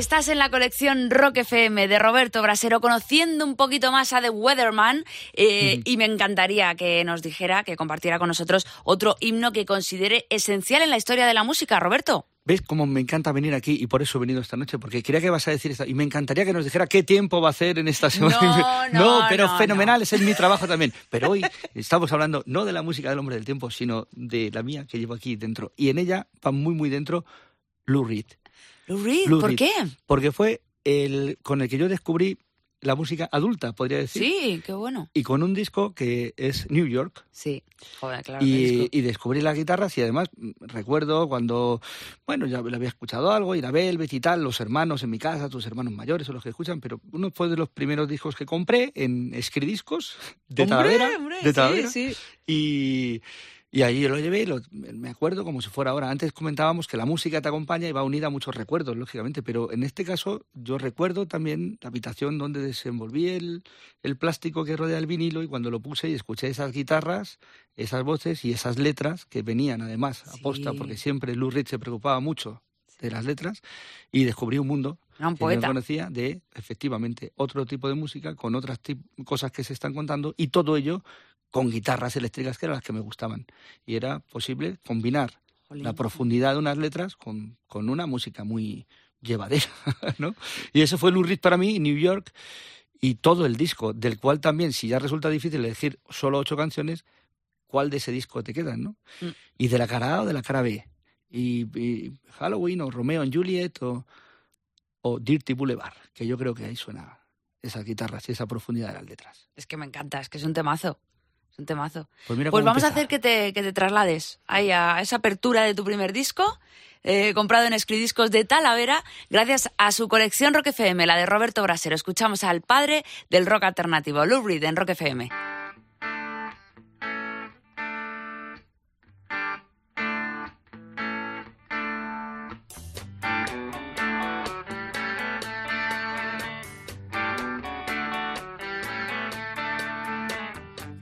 Estás en la colección Rock FM de Roberto Brasero, conociendo un poquito más a The Weatherman, eh, y me encantaría que nos dijera, que compartiera con nosotros otro himno que considere esencial en la historia de la música. Roberto. ¿Ves cómo me encanta venir aquí? Y por eso he venido esta noche, porque quería que vas a decir esto. Y me encantaría que nos dijera qué tiempo va a hacer en esta semana. No, no, pero no, fenomenal, ese es mi trabajo también. Pero hoy estamos hablando no de la música del hombre del tiempo, sino de la mía que llevo aquí dentro. Y en ella va muy, muy dentro Lou Reed. Lou Reed, Lou ¿por Reed. qué? Porque fue el con el que yo descubrí la música adulta, podría decir. Sí, qué bueno. Y con un disco que es New York. Sí, joder, claro. Y, y descubrí las guitarras y además mm, recuerdo cuando, bueno, ya le había escuchado algo, ir a Velvet y tal, los hermanos en mi casa, tus hermanos mayores son los que escuchan, pero uno fue de los primeros discos que compré en Escridiscos de Hombre, Talavera. hombre, de sí, Talavera. sí. Y, y ahí lo llevé, lo- me acuerdo como si fuera ahora. Antes comentábamos que la música te acompaña y va unida a muchos recuerdos, lógicamente, pero en este caso yo recuerdo también la habitación donde desenvolví el, el plástico que rodea el vinilo y cuando lo puse y escuché esas guitarras, esas voces y esas letras que venían además Sí. porque siempre Lou Reed se preocupaba mucho de las letras y descubrí un mundo Era un que poeta. no conocía de efectivamente otro tipo de música con otras cosas que se están contando y todo ello con guitarras eléctricas que eran las que me gustaban y era posible combinar Jolín. la profundidad de unas letras con, con una música muy llevadera, ¿no? Y eso fue Lou Reed para mí, New York, y todo el disco, del cual también, si ya resulta difícil elegir solo ocho canciones, ¿cuál de ese disco te quedan, no? Mm. Y de la cara A o de la cara B. Y, y Halloween o Romeo and Juliet o, o Dirty Boulevard, que yo creo que ahí suena esas guitarras y esa profundidad de las letras. Es que me encanta, es que es un temazo. Un temazo. Pues mira Pues vamos a hacer que te, que te traslades ahí a esa apertura de tu primer disco, eh, comprado en Escridiscos de Talavera, gracias a su colección Rock FM, la de Roberto Brasero. Escuchamos al padre del rock alternativo, Lou Reed, en Rock FM.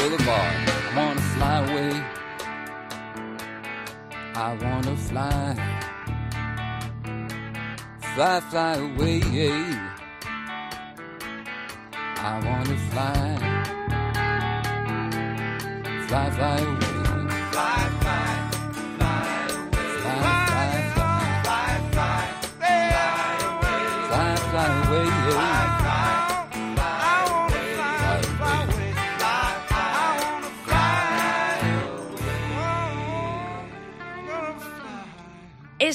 boulevard. I want to fly away. I want to fly. Fly, fly away. I want to fly. Fly, fly away. Fly, fly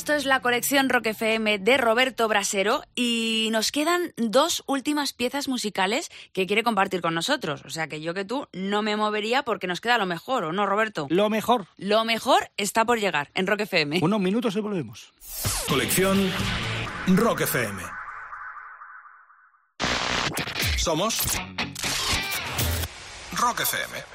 Esto es la colección Rock FM de Roberto Brasero y nos quedan dos últimas piezas musicales que quiere compartir con nosotros. O sea que yo que tú no me movería porque nos queda lo mejor, ¿o no, Roberto? Lo mejor. Lo mejor está por llegar en Rock FM. Unos minutos y volvemos. Colección Rock FM. Somos Rock FM.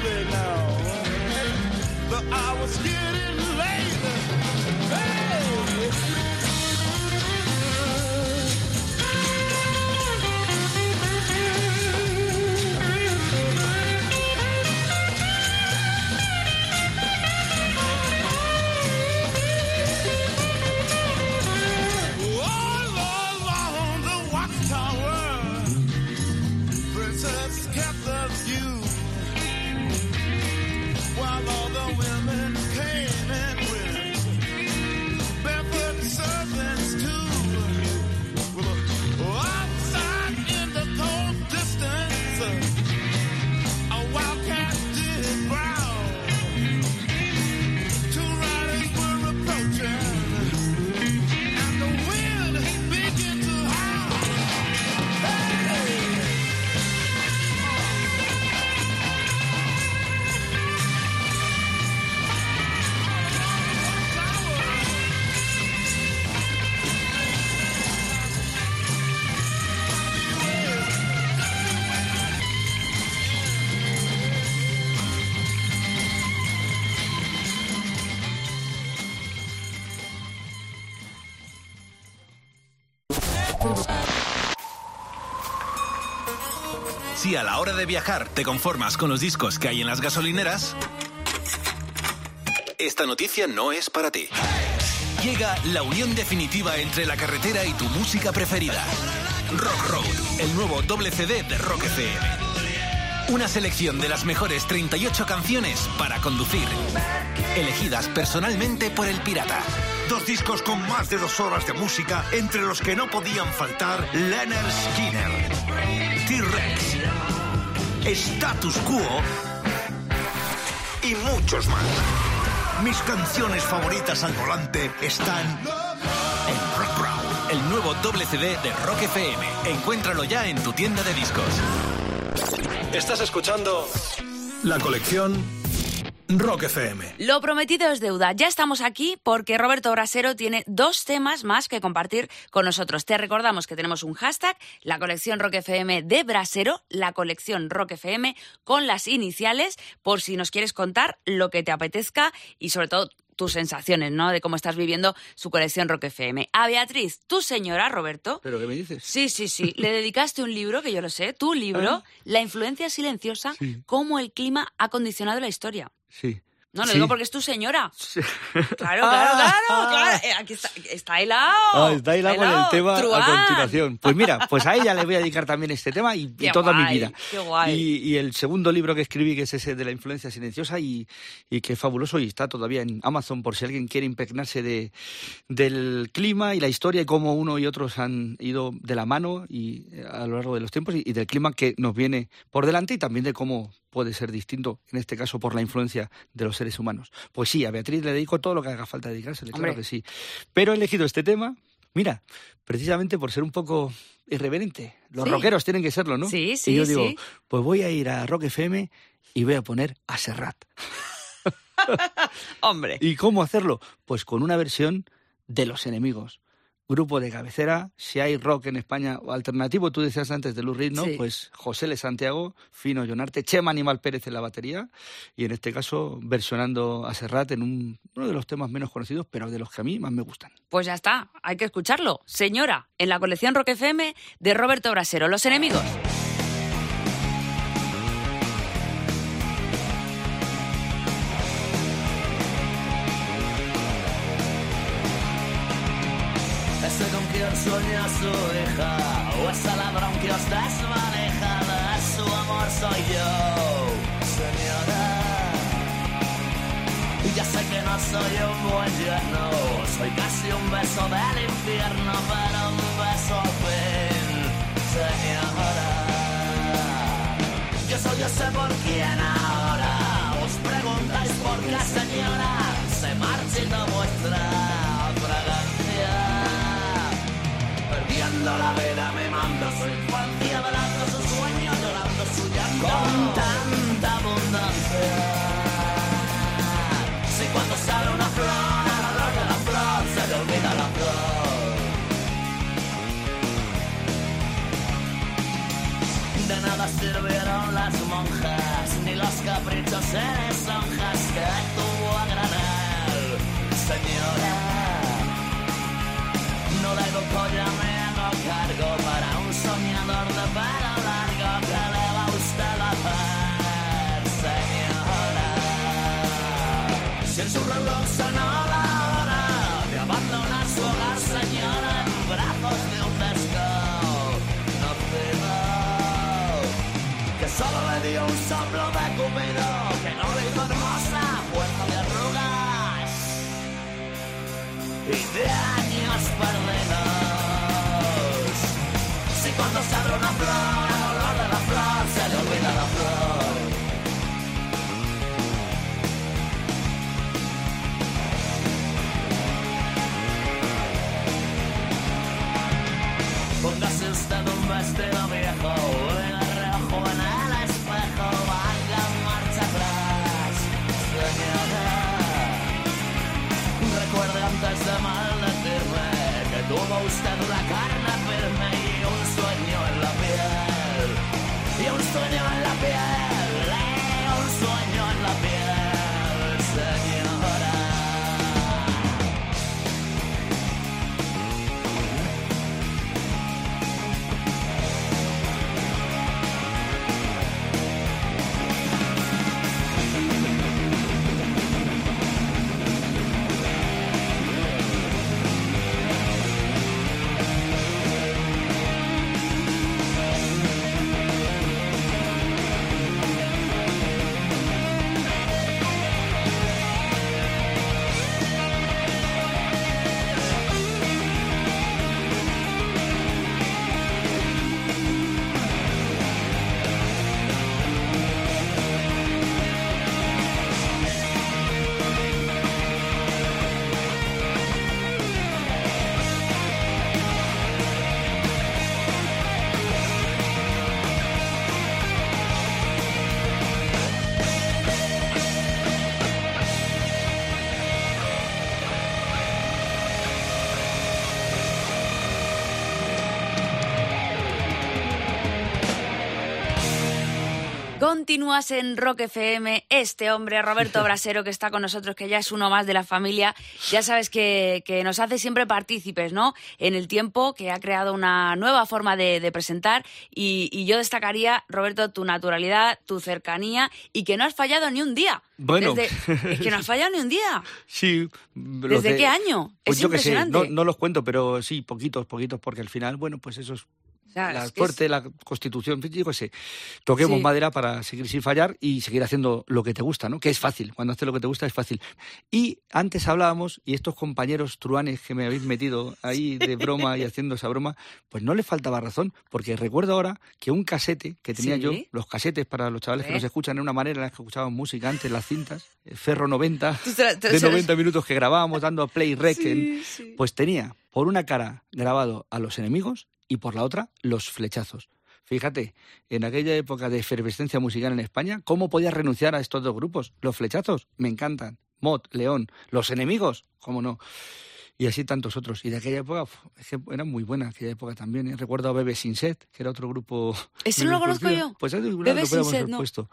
slowly now. The hours getting de viajar te conformas con los discos que hay en las gasolineras, esta noticia no es para ti. Llega la unión definitiva entre la carretera y tu música preferida. Rock Road, el nuevo doble CD de Rock FM. Una selección de las mejores 38 canciones para conducir, elegidas personalmente por el pirata. Dos discos con más de dos horas de música, entre los que no podían faltar Leonard Skinner, T-Rex, Status Quo y muchos más. Mis canciones favoritas al volante están en Rock Road, el nuevo doble CD de Rock FM. Encuéntralo ya en tu tienda de discos. Estás escuchando la colección Rock FM. Lo prometido es deuda. Ya estamos aquí porque Roberto Brasero tiene dos temas más que compartir con nosotros. Te recordamos que tenemos un hashtag, la colección Rock FM de Brasero, la colección Rock FM con las iniciales, por si nos quieres contar lo que te apetezca y sobre todo tus sensaciones, ¿no? De cómo estás viviendo su colección Rock FM. A Beatriz, tu señora, Roberto. ¿Pero qué me dices? Sí, sí, sí. Le dedicaste un libro, que yo lo sé, tu libro, Ah. La influencia silenciosa, cómo el clima ha condicionado la historia. Sí. No, lo Sí. digo porque es tu señora. Claro, claro, Ah. claro, claro. Eh, Aquí está, está helado. Ah, está hilado con el tema Truán. a continuación. Pues mira, pues a ella le voy a dedicar también este tema y, toda mi vida. qué guay. Y, y el segundo libro que escribí, que es ese de la influencia silenciosa y, y que es fabuloso y está todavía en Amazon por si alguien quiere impregnarse de, del clima y la historia y cómo uno y otros han ido de la mano y eh, a lo largo de los tiempos y, y del clima que nos viene por delante y también de cómo puede ser distinto, en este caso por la influencia de los seres humanos. Pues sí, a Beatriz le dedico todo lo que haga falta dedicársele, claro que sí. Pero he elegido este tema, mira, precisamente por ser un poco irreverente. Los Sí. rockeros tienen que serlo, ¿no? Sí, sí, Y yo digo, sí. pues voy a ir a Rock FM y voy a poner a Serrat. Hombre. ¿Y cómo hacerlo? Pues con una versión de Los Enemigos. Grupo de cabecera, si hay rock en España o alternativo, tú decías antes de Lou Reed, ¿no? Sí. Pues José Le Santiago, Fino Jonarte, Chema Animal Pérez en la batería y en este caso versionando a Serrat en un- uno de los temas menos conocidos, pero de los que a mí más me gustan. Pues ya está, hay que escucharlo. Señora, en la colección Rock FM de Roberto Brasero, Los Enemigos. Sueña su hija O ese ladrón que os desmaneja De su amor soy yo, señora. Y ya sé que no soy un buen yerno Soy casi un beso del infierno Pero un beso al fin, señora. Yo soy ese por quien ahora Os preguntáis por qué, señora. Se marchita vuestra La vida me mando su infancia Velando su sueño, llorando su llanto Con tanta abundancia. Si cuando sale una flor Al olor de la flor se le olvida la flor. De nada sirvieron las monjas, ni los caprichos en esonjas que tuvo a granel. Señora, no le hago colla, me solo le dio un soplo de que tuvo Continúas en Rock FM. Este hombre, Roberto Brasero, que está con nosotros, que ya es uno más de la familia, ya sabes que, que nos hace siempre partícipes, ¿no? En el tiempo, que ha creado una nueva forma de, de presentar. Y, y yo destacaría, Roberto, tu naturalidad, tu cercanía y que no has fallado ni un día. Bueno. Desde- es que no has fallado ni un día. Sí. ¿Desde de- qué año? Pues es yo qué sé, no, no los cuento, pero sí, poquitos, poquitos, porque al final, bueno, pues eso es La es que suerte, la constitución, yo qué sé. Toquemos Sí. madera para seguir sin fallar y seguir haciendo lo que te gusta, ¿no? Que es fácil, cuando haces lo que te gusta es fácil. Y antes hablábamos, y estos compañeros truanes que me habéis metido ahí de broma y haciendo esa broma, pues no les faltaba razón, porque recuerdo ahora que un casete que tenía Sí. yo, los casetes para los chavales que nos escuchan, era una manera en la que escuchaban música antes, las cintas, eh, Ferro 90, Tú te- te- de se- 90 minutos que grabábamos dando play rec, en- sí. pues tenía por una cara grabado a los enemigos y por la otra los flechazos. Fíjate, en aquella época de efervescencia musical en España, ¿cómo podías renunciar a estos dos grupos? Los flechazos, me encantan. Mot, León. Los enemigos, ¿cómo no? Y así tantos otros. Y de aquella época, es que era muy buena aquella época también. ¿eh? Recuerdo a Bebe Sin Set, que era otro grupo. Ese no lo conozco yo. Pues ahí lo Bebe Sin Set, no. puesto.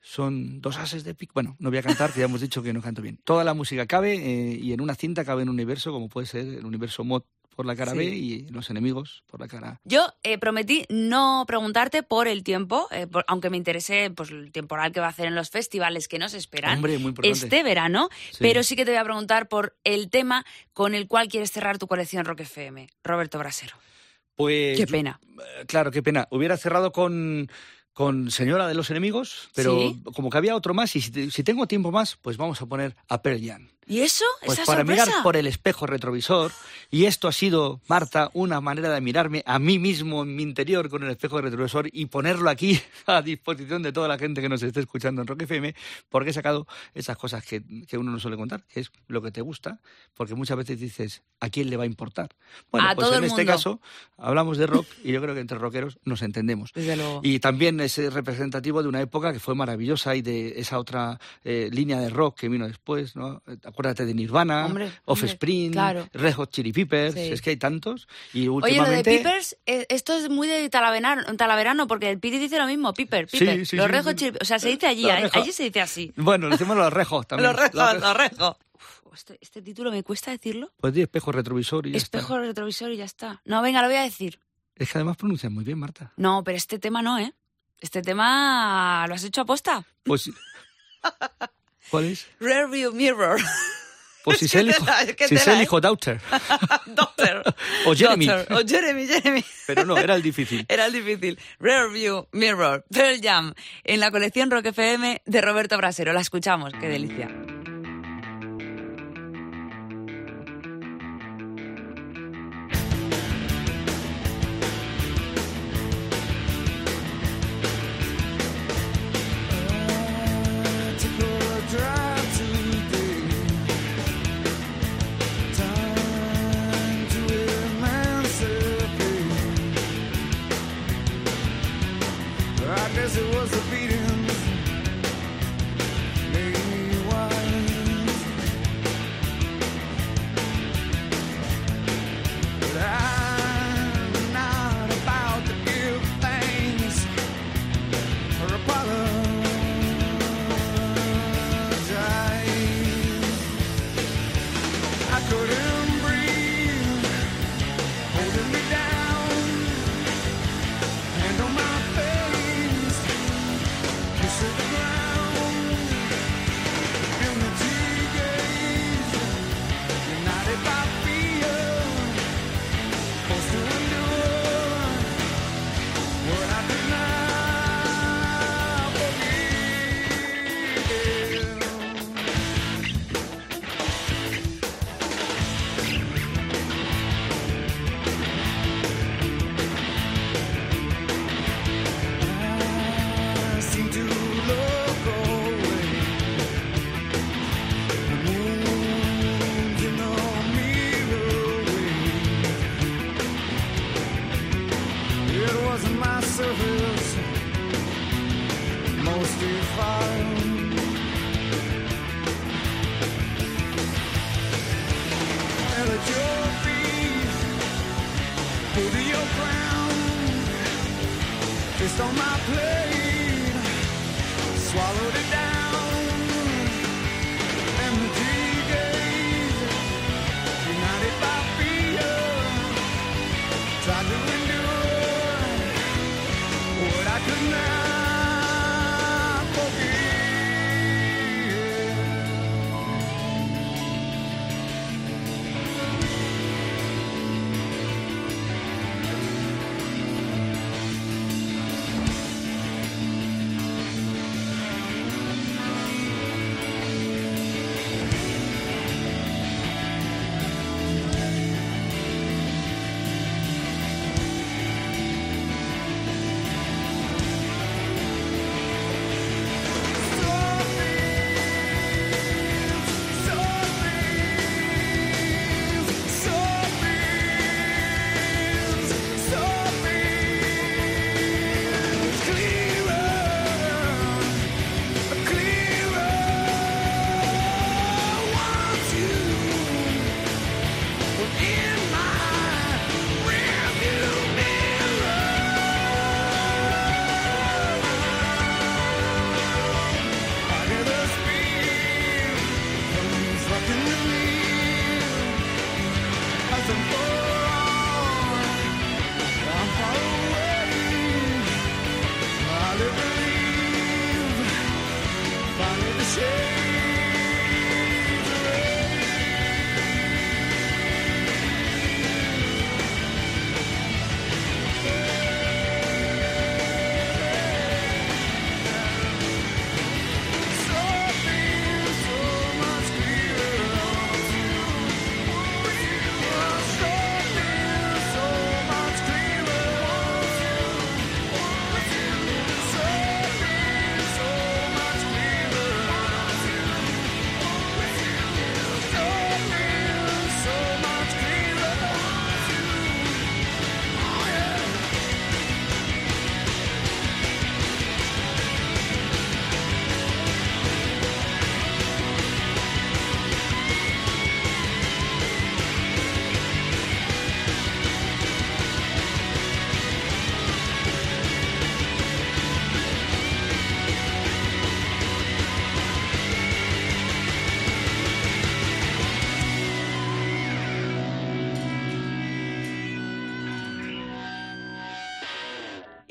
Son dos ases de pic. Bueno, no voy a cantar, que ya hemos dicho que no canto bien. Toda la música cabe eh, y en una cinta cabe un universo, como puede ser el universo mod por la cara Sí. B y los enemigos por la cara Yo eh, prometí no preguntarte por el tiempo, eh, por- aunque me interese pues, el temporal que va a hacer en los festivales que nos esperan Hombre, muy este verano, Sí. pero sí que te voy a preguntar por el tema con el cual quieres cerrar tu colección Rock FM, Roberto Brasero. Pues Qué pena. eh, Claro, qué pena. Hubiera cerrado con, con Señora de los Enemigos, pero Sí. como que había otro más y si, si tengo tiempo más, pues vamos a poner a Pearl Jam. ¿Y eso? Pues ¿Esa para sorpresa? mirar por el espejo retrovisor, y esto ha sido, Marta, una manera de mirarme a mí mismo en mi interior con el espejo retrovisor y ponerlo aquí a disposición de toda la gente que nos esté escuchando en Rock FM, porque he sacado esas cosas que, que uno no suele contar, que es lo que te gusta, porque muchas veces dices, ¿a quién le va a importar? Bueno, A pues todo en el este mundo. caso hablamos de rock y yo creo que entre rockeros nos entendemos. Desde luego. Y también es representativo de una época que fue maravillosa y de esa otra eh, línea de rock que vino después, ¿no? Acuérdate de Nirvana, Hombre, Offspring, claro. Red Hot Chili Peppers, Sí. es que hay tantos. Y Oye, lo de últimamente... Peepers, eh, esto es muy de talaverano, porque el Piri dice lo mismo, Piper, Sí, Piper. sí, los sí, rejos sí. chili- o sea, se dice allí, Los allí se dice así. Bueno, le decimos los rejos también. Los rejos, los rejos. Este, este título me cuesta decirlo. Pues di espejo retrovisor y ya está. Espejo retrovisor y ya está. No, venga, lo voy a decir. Es que además pronuncias muy bien, Marta. No, pero este tema no, ¿eh? Este tema lo has hecho aposta. Pues... ¿Cuál es? Rearview mirror. Pues si Es el hijo, es si tela, el hijo Daughter. Doctor. O Jeremy. Doctor. O Jeremy, Jeremy. Pero no, era el difícil. Era el difícil. Rearview Mirror, Pearl Jam, en la colección Rock FM de Roberto Brasero. La escuchamos, qué delicia. At your feet, your. Fist on my plate, swallowed it down.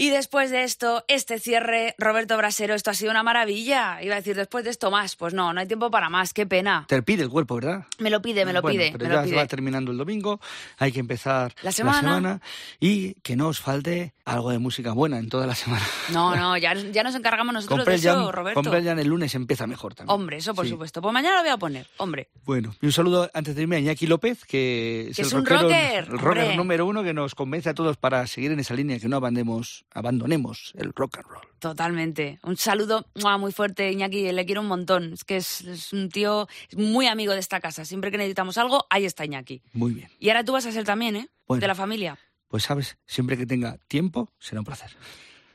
Y después de esto, este cierre, Roberto Brasero, esto ha sido una maravilla. Iba a decir, después de esto más. Pues no, no hay tiempo para más, qué pena. Te pide el cuerpo, ¿verdad? Me lo pide, me lo Bueno, pide, pero me ya lo se pide. va terminando el domingo, hay que empezar La semana. y que no os falte algo de música buena en toda la semana. No, no, ya, ya nos encargamos nosotros de eso, ya, Roberto. compré ya el lunes empieza mejor también. Hombre, eso por Sí. supuesto. Pues mañana lo voy a poner, hombre. Bueno, y un saludo antes de irme a Iñaki López, que es, el un rockero, rocker, el rocker número uno que nos convence a todos para seguir en esa línea, que no abandonemos, abandonemos el rock and roll. Totalmente. Un saludo muy fuerte, Iñaki. Le quiero un montón. Es que es, es un tío muy amigo de esta casa. Siempre que necesitamos algo, ahí está Iñaki. Muy bien. Y ahora tú vas a ser también, ¿eh? Bueno. De la familia. Pues sabes, siempre que tenga tiempo, será un placer.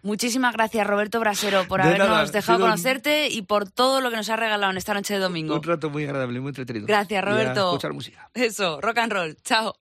Muchísimas gracias, Roberto Brasero, por De habernos nada, dejado sido conocerte y por todo lo que nos has regalado en esta noche de domingo. Un rato muy agradable, muy entretenido. Gracias, Y a Roberto. escuchar música. Eso, rock and roll. Chao.